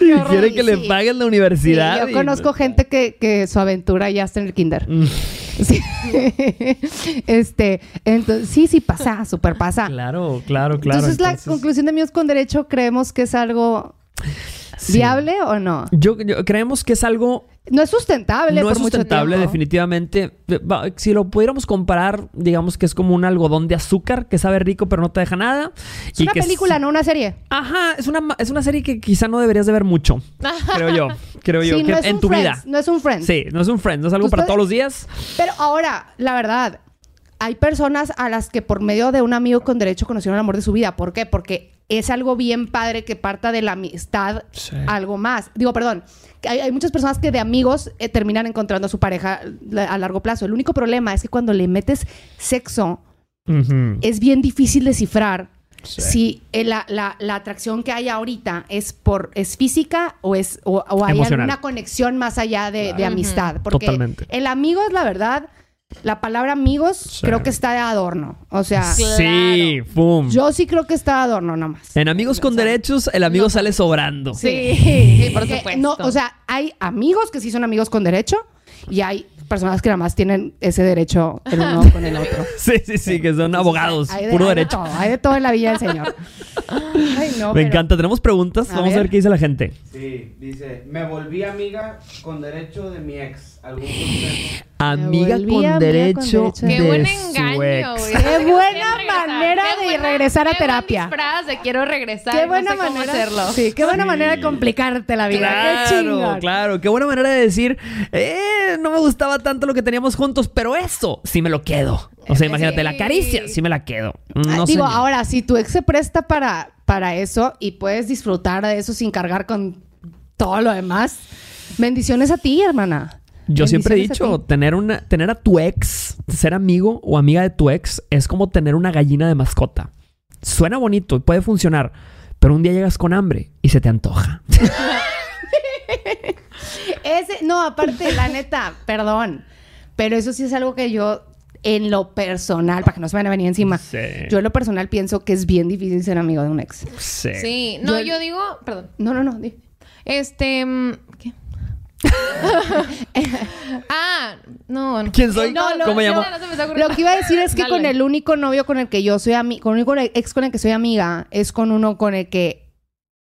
y horror. quiere que le paguen la Sí, universidad. yo y- conozco gente que, que su aventura ya está en el kinder. Mm, Sí. (laughs) este, entonces, sí, sí pasa, súper pasa. Claro, claro, claro. entonces, la entonces- conclusión de Amigos con Derecho, ¿creemos que es algo Sí. viable o no? Yo, yo- creemos que es algo No es sustentable no por es sustentable definitivamente. Va, Si lo pudiéramos comparar, digamos que es como un algodón de azúcar que sabe rico pero no te deja nada. Es una que película, no una serie. Ajá, es una, es una serie que quizá no deberías de ver mucho, (laughs) creo yo. Creo yo, Sí, que no es en un tu Friends, vida. No es un Friends. Sí, no es un friend, no es algo para todos los días. Pero ahora, la verdad, hay personas a las que por medio de un amigo con derecho conocieron el amor de su vida. ¿Por qué? Porque es algo bien padre que parta de la amistad Sí. algo más. Digo, perdón. Hay, hay muchas personas que de amigos eh, terminan encontrando a su pareja a largo plazo. El único problema es que cuando le metes sexo, es bien difícil descifrar Sí. si eh, la, la- la atracción que hay ahorita es por es física o es o, o hay Emocional. alguna conexión más allá de, amistad. Porque Totalmente. el amigo es la verdad, la palabra amigos Sí. creo que está de adorno. O sea, Sí, pum. yo sí creo que está de adorno nomás. En Amigos con Derechos, el amigo sale sobrando. Sí, Sí, (laughs) por supuesto. No, o sea, hay amigos que sí son amigos con derecho y hay personas que nada más tienen ese derecho el uno con el otro. (laughs) Sí, sí, sí, que son abogados, Hay de- puro hay de derecho. todo, hay de todo en la Villa del Señor. (laughs) Ay, no, Me pero- encanta. Tenemos preguntas. A Vamos a ver. ver qué dice la gente. Sí, dice, me volví amiga con derecho de mi ex. ¿Algún consejo? Amiga con amiga con derecho, derecho. de Qué buen su engaño, ex. güey. Qué buena manera Qué de buena- regresar a qué terapia. de quiero regresar. Qué no buena cómo manera. hacerlo. Sí, qué buena manera de complicarte la vida. Qué Claro, chingón. claro. Qué buena manera de decir, eh, no me gustaba tanto lo que teníamos juntos, pero eso sí me lo quedo. O sea, imagínate, la caricia sí me la quedo. Ah, No Digo, señor. ahora, si tu ex se presta para, para eso y puedes disfrutar de eso sin cargar con todo lo demás, bendiciones a ti, hermana. Yo siempre he dicho, tener una, tener a tu ex, ser amigo o amiga de tu ex, es como tener una gallina de mascota. Suena bonito y puede funcionar, pero un día llegas con hambre y se te antoja. (laughs) Ese, no, aparte, la neta, perdón. Pero eso sí es algo que yo, en lo personal, para que no se vayan a venir encima, Sí. yo en lo personal pienso que es bien difícil ser amigo de un ex. Sí. Sí. No, Yo- yo, digo... Perdón. No, no, no. Este... mm, ¿Qué? (laughs) ah, no, no. ¿Quién soy? No, no, ¿Cómo me no, llamo? no se me. Lo que iba a decir es que Dale. con el único novio con el que yo soy amiga, con el único ex con el que soy amiga, es con uno con el que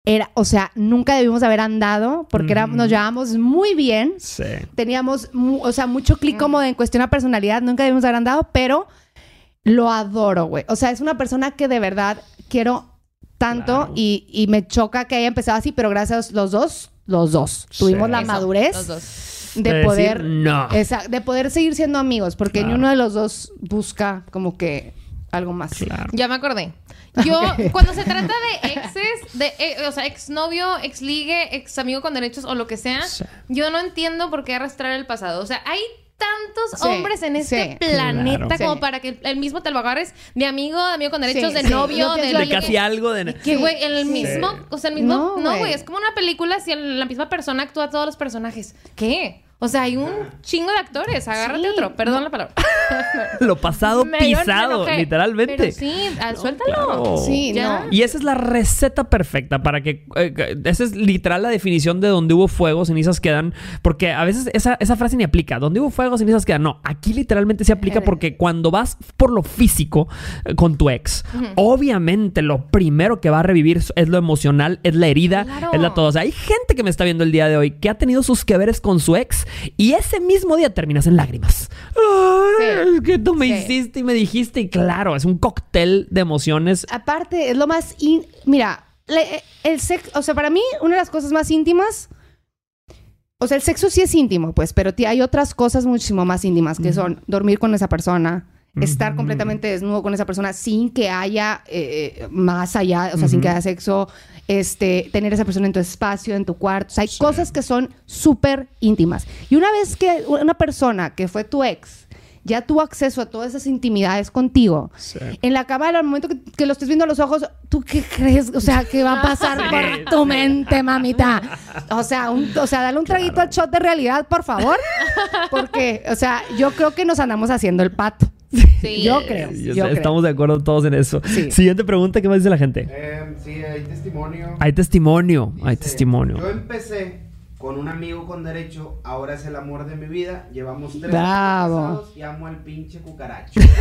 era, o sea, nunca debimos haber andado porque era- Ujú. nos llevábamos muy bien. Sí. teníamos, mu- o sea, mucho clic como de en cuestión a personalidad, nunca debimos haber andado, pero lo adoro, güey. O sea, es una persona que de verdad quiero tanto Claro. y, y me choca que haya empezado así, pero gracias a los dos, los dos, tuvimos Sí. la Eso, madurez Los dos. de, De decir poder, no. esa- de poder seguir siendo amigos, porque ni Claro. uno de los dos busca como que algo más. Claro. Ya me acordé. Yo, cuando se trata de exes, de, eh, o sea, exnovio, exligue, ex amigo con derechos o lo que sea, Sí. yo no entiendo por qué arrastrar el pasado. O sea, hay tantos Sí, hombres en este sí. planeta Claro. como Sí. para que el mismo te lo agarres de amigo, de amigo con derechos, Sí, de sí. novio, de, De casi algo de... Que, güey, el Sí. mismo, o sea, el mismo, No, güey. es como una película si el- la misma persona actúa todos los personajes. ¿Qué? O sea, hay un chingo de actores, agárrate Sí. otro, perdón la palabra. (laughs) Lo pasado (laughs) Me dio- me pisado, literalmente. Pero sí, ah, suéltalo. claro. Sí, Ya. no. Y esa es la receta perfecta para que... eh, que- esa es literal la definición de donde hubo fuego, cenizas quedan. Porque a veces esa, esa frase ni aplica. Donde hubo fuego, cenizas quedan. No, aquí literalmente se aplica porque cuando vas por lo físico eh, con tu ex, obviamente lo primero que va a revivir es lo emocional, es la herida, Claro. es la todo. O sea, hay gente que me está viendo el día de hoy que ha tenido sus que veres con su ex y ese mismo día terminas en lágrimas. Ay, Sí. que tú me Sí. hiciste y me dijiste y claro, es un cóctel de emociones Aparte, es lo más... in- Mira, le- el sexo... O sea, para mí, una de las cosas más íntimas... O sea, el sexo sí es íntimo, pues, pero hay otras cosas muchísimo más íntimas, que son dormir con esa persona, estar completamente desnudo con esa persona sin que haya eh, más allá, o sea, sin que haya sexo, este, tener a esa persona en tu espacio, en tu cuarto. O sea, hay cosas que son súper íntimas. Y una vez que una persona que fue tu ex ya tuvo acceso a todas esas intimidades contigo, en la cama, al momento que, que lo estés viendo a los ojos, ¿tú qué crees? O sea, ¿qué va a pasar (laughs) por tu mente, mamita? O sea, un- o sea, dale un traguito al shot de realidad, por favor. Porque, o sea, yo creo que nos andamos haciendo el pato. Sí. Yo creo. Yo yo sé, creo. Estamos de acuerdo todos en eso. Sí. Siguiente pregunta, ¿qué más dice la gente? Eh, sí, hay testimonio. Hay testimonio, hay testimonio. Yo empecé con un amigo con derecho, ahora es el amor de mi vida. Llevamos tres Bravo. años casados y amo al pinche cucaracho. (laughs)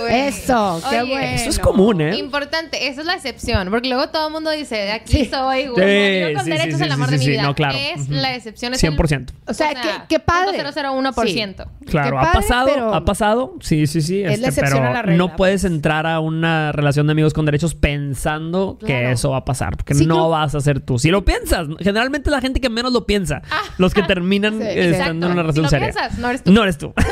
Güey. Eso, qué Oye, bueno. Eso es común, ¿eh? Importante, esa es la excepción, porque luego todo el mundo dice, de aquí Sí. soy, güey, Sí, amigo con sí, derechos sí, al sí, amor sí, de mi sí, vida. no, claro. Es Ujú. la excepción, es el 100%. O sea, qué, qué padre. 001%. Claro, ha padre, pasado, pero- ha pasado, sí, sí, sí. Es la este, excepción pero a la regla, no puedes pues. entrar a una relación de amigos con derechos pensando que Claro. eso va a pasar, porque Sí, no creo- vas a ser tú. Si lo piensas, generalmente la gente que menos lo piensa, los que terminan Sí, eh, en una Si relación lo seria. piensas, no eres tú. No eres tú. (laughs)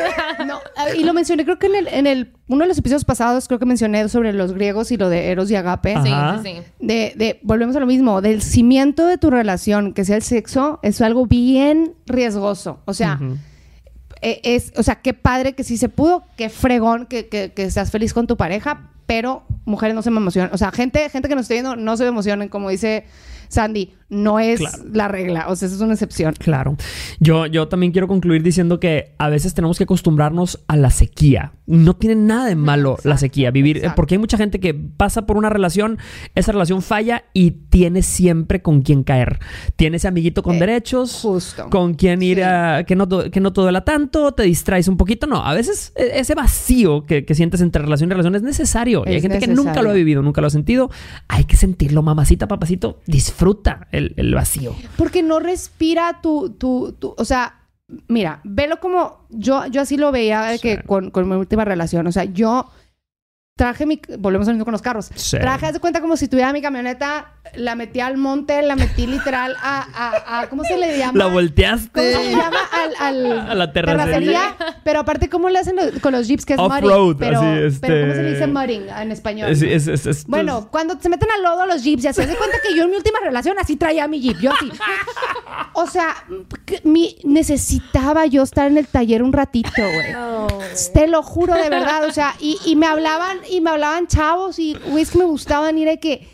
No, a ver, y lo mencioné, creo que en el, en el uno de los episodios pasados, creo que mencioné sobre los griegos y lo de Eros y Agape. Sí, sí, sí. De, de, volvemos a lo mismo, del cimiento de tu relación, que sea el sexo, es algo bien riesgoso. O sea, eh, es, o sea, qué padre que sí se pudo, qué fregón que, que, que estás feliz con tu pareja, pero mujeres no se me emocionan. O sea, gente, gente que nos esté viendo, no se emocionen, como dice Sandy, no es Claro. la regla, o sea, eso es una excepción. Claro. Yo, yo también quiero concluir diciendo que a veces tenemos que acostumbrarnos a la sequía. No tiene nada de malo la sequía. Vivir, exacto. porque hay mucha gente que pasa por una relación, esa relación falla y tiene siempre con quién caer. Tiene ese amiguito con Eh, derechos, justo. con quien ir Sí. a que no, que no te duela tanto, te distraes un poquito. No, a veces e- ese vacío que, que sientes entre relación y relación es necesario. y hay gente que nunca lo ha vivido, nunca lo ha sentido. Hay que sentirlo, mamacita, papacito. Disfruta el, el vacío. Porque no respira tu, tu, tu, o sea, mira, velo como, yo, yo así lo veía de que con, con mi última relación, o sea, yo traje mi, volvemos a lo mismo con los carros, Sí. traje, haz de cuenta como si tuviera mi camioneta, la metí al monte, la metí literal a, a, a ¿cómo se le llama? La volteaste. ¿Cómo se le llama? Al, al- (laughs) A la terracería. Pero aparte, ¿cómo le hacen los- con los jeeps? Que es Off-road, mudding. Pero, así, este- pero ¿cómo se le dice mudding en español? Es- es- es- es- Bueno, cuando se meten al lodo los jeeps, ya se hace cuenta que yo en mi última relación así traía mi jeep, yo así. O sea, mi- necesitaba yo estar en el taller un ratito, güey. Te lo juro de verdad, o sea, y, y me hablaban, y me hablaban chavos y güeyes que me gustaban y era que.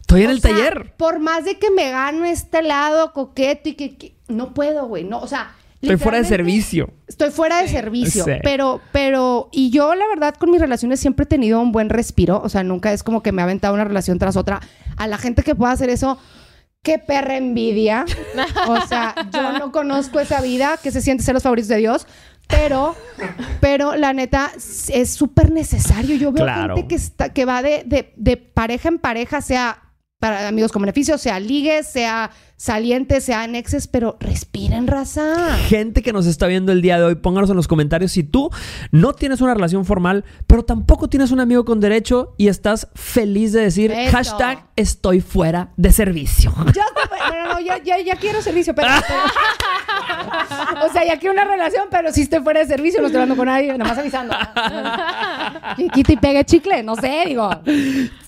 estoy en el sea, taller. Por más de que me gano este lado coqueto y que, que- no puedo, güey, no, o sea, Estoy fuera de servicio. Estoy fuera de servicio. Pero, pero, y yo la verdad con mis relaciones siempre he tenido un buen respiro. O sea, nunca es como que me ha aventado una relación tras otra. A la gente que pueda hacer eso, qué perra envidia. O sea, yo no conozco esa vida que se siente ser los favoritos de Dios. Pero, pero la neta es súper necesario. Yo veo gente que, está, que va de, de, de pareja en pareja, sea para amigos con beneficios, sea ligues, sea salientes, sea anexes, pero respiren, raza. Gente que nos está viendo el día de hoy, pónganos en los comentarios si tú no tienes una relación formal, pero tampoco tienes un amigo con derecho y estás feliz de decir hashtag estoy fuera de servicio. (laughs) Ya, bueno, no, ya, ya, ya quiero servicio, pero, (laughs) o sea, ya quiero una relación, pero si estoy fuera de servicio, no estoy hablando con nadie, nada más avisando. Quita y pegue chicle, no sé, digo.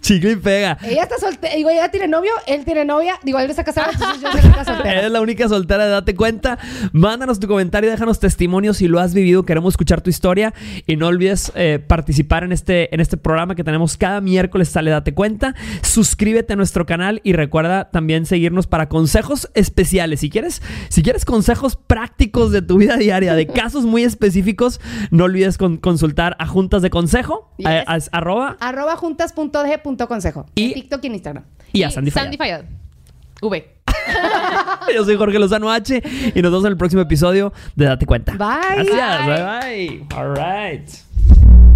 Chicle y pega. Ella está soltera, digo, ella tiene novio, él tiene novia, digo, él está casado, (laughs) entonces yo soy la Eres la única soltera de Date Cuenta. Mándanos tu comentario, déjanos testimonios si lo has vivido, queremos escuchar tu historia y no olvides eh, participar en este, en este programa que tenemos cada miércoles, sale Date Cuenta. Suscríbete a nuestro canal y recuerda también seguirnos para consejos especiales. Si quieres, si quieres consejos prácticos de tu vida diaria, de (laughs) casos muy específicos, no olvides consultar a Juntas de Consejo, arroba. Arroba juntas.de.consejo. Y TikTok y en Instagram. Y, a Sandy, Sandy Fayad. V. (laughs) Yo soy Jorge Lozano H y nos vemos en el próximo episodio de Date Cuenta. Bye. Gracias. Bye bye. bye. All right.